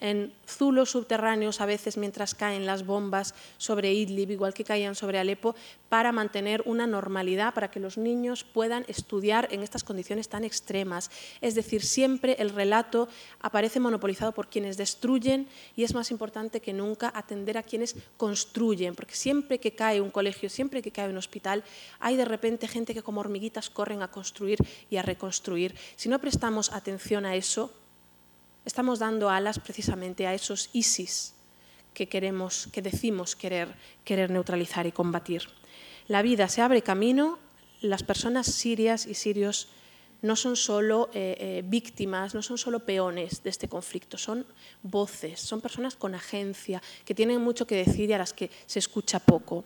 en zulos subterráneos a veces mientras caen las bombas sobre Idlib, igual que caían sobre Alepo, para mantener una normalidad, para que los niños puedan estudiar en estas condiciones tan extremas. Es decir, siempre el relato aparece monopolizado por quienes destruyen y es más importante que nunca atender a quienes construyen, porque siempre que cae un colegio, siempre que cae un hospital, hay de repente gente que como hormiguitas corren a construir y a reconstruir. Si no prestamos atención a eso, estamos dando alas precisamente a esos ISIS que queremos, que decimos querer, querer neutralizar y combatir. La vida se abre camino, las personas sirias y sirios no son solo eh, eh, víctimas, no son solo peones de este conflicto, son voces, son personas con agencia, que tienen mucho que decir y a las que se escucha poco.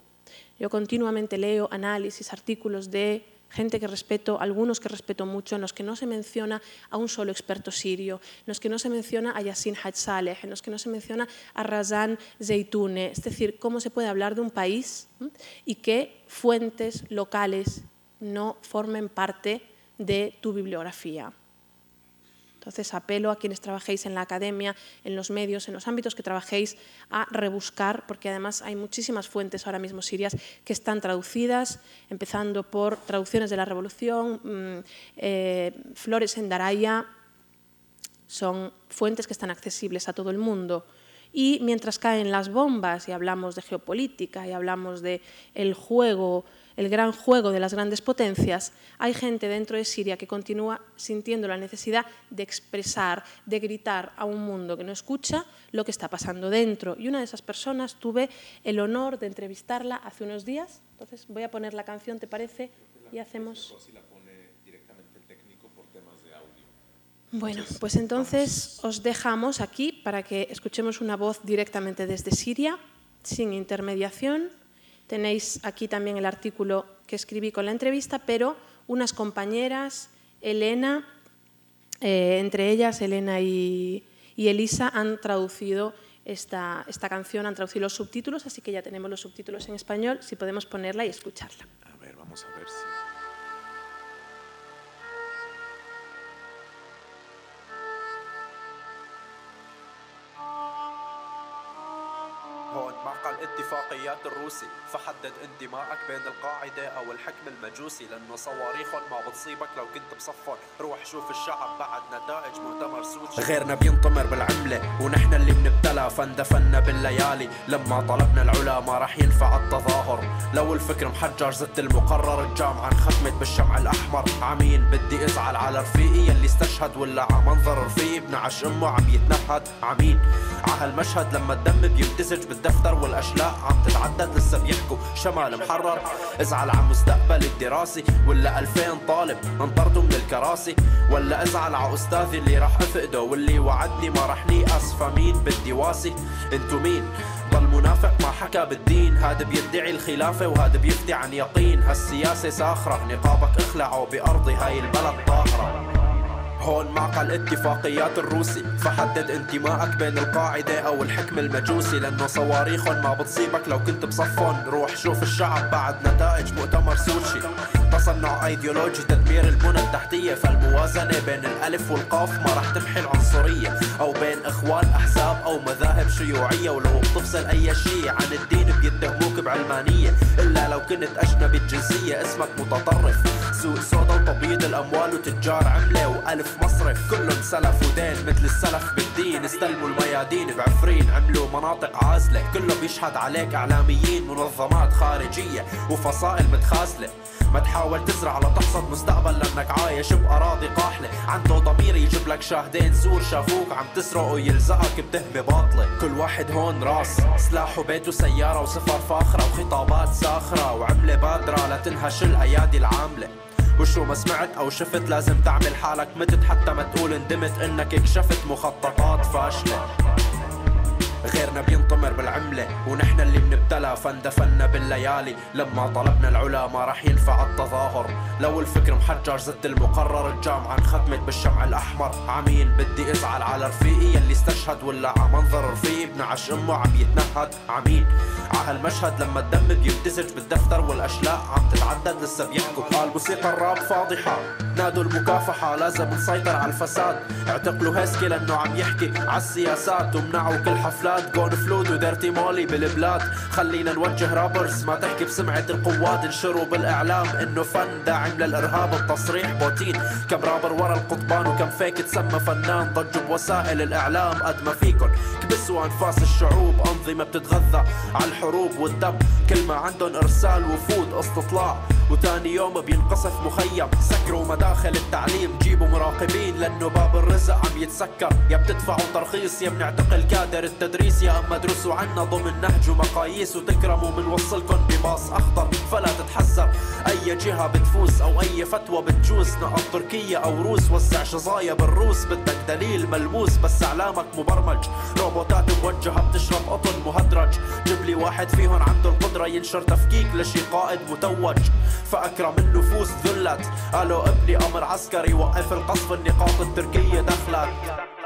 Yo continuamente leo análisis, artículos de gente que respeto, algunos que respeto mucho, en los que no se menciona a un solo experto sirio, en los que no se menciona a Yassin Haj en los que no se menciona a Razan Zeitoune, es decir, cómo se puede hablar de un país y que fuentes locales no formen parte de tu bibliografía. Entonces apelo a quienes trabajéis en la academia, en los medios, en los ámbitos que trabajéis, a rebuscar, porque además hay muchísimas fuentes ahora mismo sirias que están traducidas, empezando por traducciones de la Revolución, mm, eh, Flores en Daraya, son fuentes que están accesibles a todo el mundo. Y mientras caen las bombas y hablamos de geopolítica y hablamos de juego el gran juego de las grandes potencias, hay gente dentro de Siria que continúa sintiendo la necesidad de expresar, de gritar a un mundo que no escucha lo que está pasando dentro. Y una de esas personas tuve el honor de entrevistarla hace unos días. Entonces voy a poner la canción, ¿te parece? Y hacemos... Bueno, pues entonces os dejamos aquí para que escuchemos una voz directamente desde Siria, sin intermediación Tenéis aquí también el artículo que escribí con la entrevista, pero unas compañeras, Elena, eh, entre ellas Elena y, Elisa, han traducido esta, esta, canción, han traducido los subtítulos, así que ya tenemos los subtítulos en español, si podemos ponerla y escucharla. A ver, vamos a ver si... الاتفاقيات الروسي فحدد انتمائك بين القاعدة أو الحكم المجوسي لأنه صواريخهم ما بتصيبك لو كنت بصفهم روح شوف الشعب بعد نتائج مؤتمر سوتشي غيرنا بينطمر بالعملة ونحن اللي بنبتلى. فاندفنا بالليالي لما طلبنا العلا ما رح ينفع التظاهر. لو الفكر محجر زدت المقرر. الجامعة انختمت بالشمع الأحمر. عمين بدي أزعل على رفيقي. يلي استشهد ولا على منظر رفيقي. بنعش أمه عم يتنهد. عمين عهالمشهد لما الدم بيمتزج بالدفتر والأشلاء عم تتعدد لسه بيحكوا شمال محرر. ازعل عن مستقبل الدراسي. ولا ألفين طالب انطردوا من الكراسي ولا ازعل على أستاذي اللي راح أفقده. واللي وعدني ما راح نيأس فمين بدي واسي انتو مين؟ ضل منافق ما حكى بالدين. هذا بيدعي الخلافة وهذا بيفتي عن يقين. هالسياسة ساخرة. نقابك اخلعوا بأرضي. هاي البلد طاهرة. هون معقل الاتفاقيات الروسي. فحدد انتمائك بين القاعدة أو الحكم المجوسي لأنه صواريخهم ما بتصيبك لو كنت بصفهم. روح شوف الشعب بعد نتائج مؤتمر سوتشي تصنع أيديولوجي تدمير البنى التحتية. فالموازنة بين الألف والقاف ما رح تمحي العنصرية أو بين إخوان أحزاب أو مذاهب شيوعية. ولو بتفصل أي شيء عن الدين بيتهموك بعلمانية. إلا لو كنت أجنبي الجنسية اسمك متطرف. سوق سودا وتبييض الأموال وتجار عملة وألف مصرف. كلهم سلف ودين مثل السلف بالدين. استلموا الميادين بعفرين عملوا مناطق عازلة. كله بيشهد عليك إعلاميين منظمات خارجية وفصائل متخاذلة ما تحاول تزرع لتحصد مستقبل لأنك عايش بأراضي قاحلة. عنده ضمير يجيب لك شاهدين زور شافوك عم تسرق ويلزقك بتهمه باطلة. كل واحد هون راس. سلاح وبيت وسيارة وسفر فاخرة وخطابات ساخرة وعملة بادرة لتنهش الأيادي العاملة. وشو ما سمعت أو شفت لازم تعمل حالك متت حتى ما تقول ندمت إنك كشفت مخططات فاشلة. غيرنا بينطمر بالعملة ونحن اللي بنبتلى فاندفنا بالليالي. لما طلبنا العلا ما رح ينفع التظاهر. لو الفكر محجر زد المقرر. الجامعة انختمت بالشمع الأحمر. عمين بدي أزعل على رفيقي يلي استشهد ولا ع منظر رفيقي بنعش أمه عم يتنهد. عمين ع هالمشهد لما الدم بيمتزج بالدفتر والأشلاء عم تتعدد. لسه بيحكوا قال موسيقى الراب فاضحة. نادوا المكافحة لازم نسيطر على الفساد. اعتقلوا هيسكي لأنه عم يحكي على السياسات ومنعوا كل حفلات جون فلود وديرتي مولي بالبلاد. خلينا نوجه رابرز ما تحكي بسمعة القواد. انشروا بالإعلام إنه فن داعم للإرهاب التصريح بوتين كم رابر ورا القضبان وكم فيك تسمى فنان. ضجوا بوسائل الإعلام قد ما فيكن. كبسوا أنفاس الشعوب أنظمة بتتغذى على الحروب والدم. كل ما عندهم إرسال وفود استطلاع. وتاني يوم بينقصف مخيم. سكروا مداخل التعليم جيبوا مراقبين. لأنه باب الرزق عم يتسكر. يا بتدفعوا ترخيص يا بنعتقل كادر التدريس. يا أما ادرسوا عنا ضمن نهج ومقاييس وتكرموا منوصلكم بباص أخضر فلا تتحذر. أي جهة بتفوز أو أي فتوى بتجوز نقط تركيا أو روس وسع شظايا بالروس. بدك دليل ملموس بس إعلامك مبرمج. روبوتات موجهة بتشرب قطن مهدرج. جيب لي واحد فيهم عنده القدرة ينشر تفكيك لشي قائد متوج. فأكرم النفوس ذلت. قالوا ابني أمر عسكري وقف القصف النقاط التركية دخلت.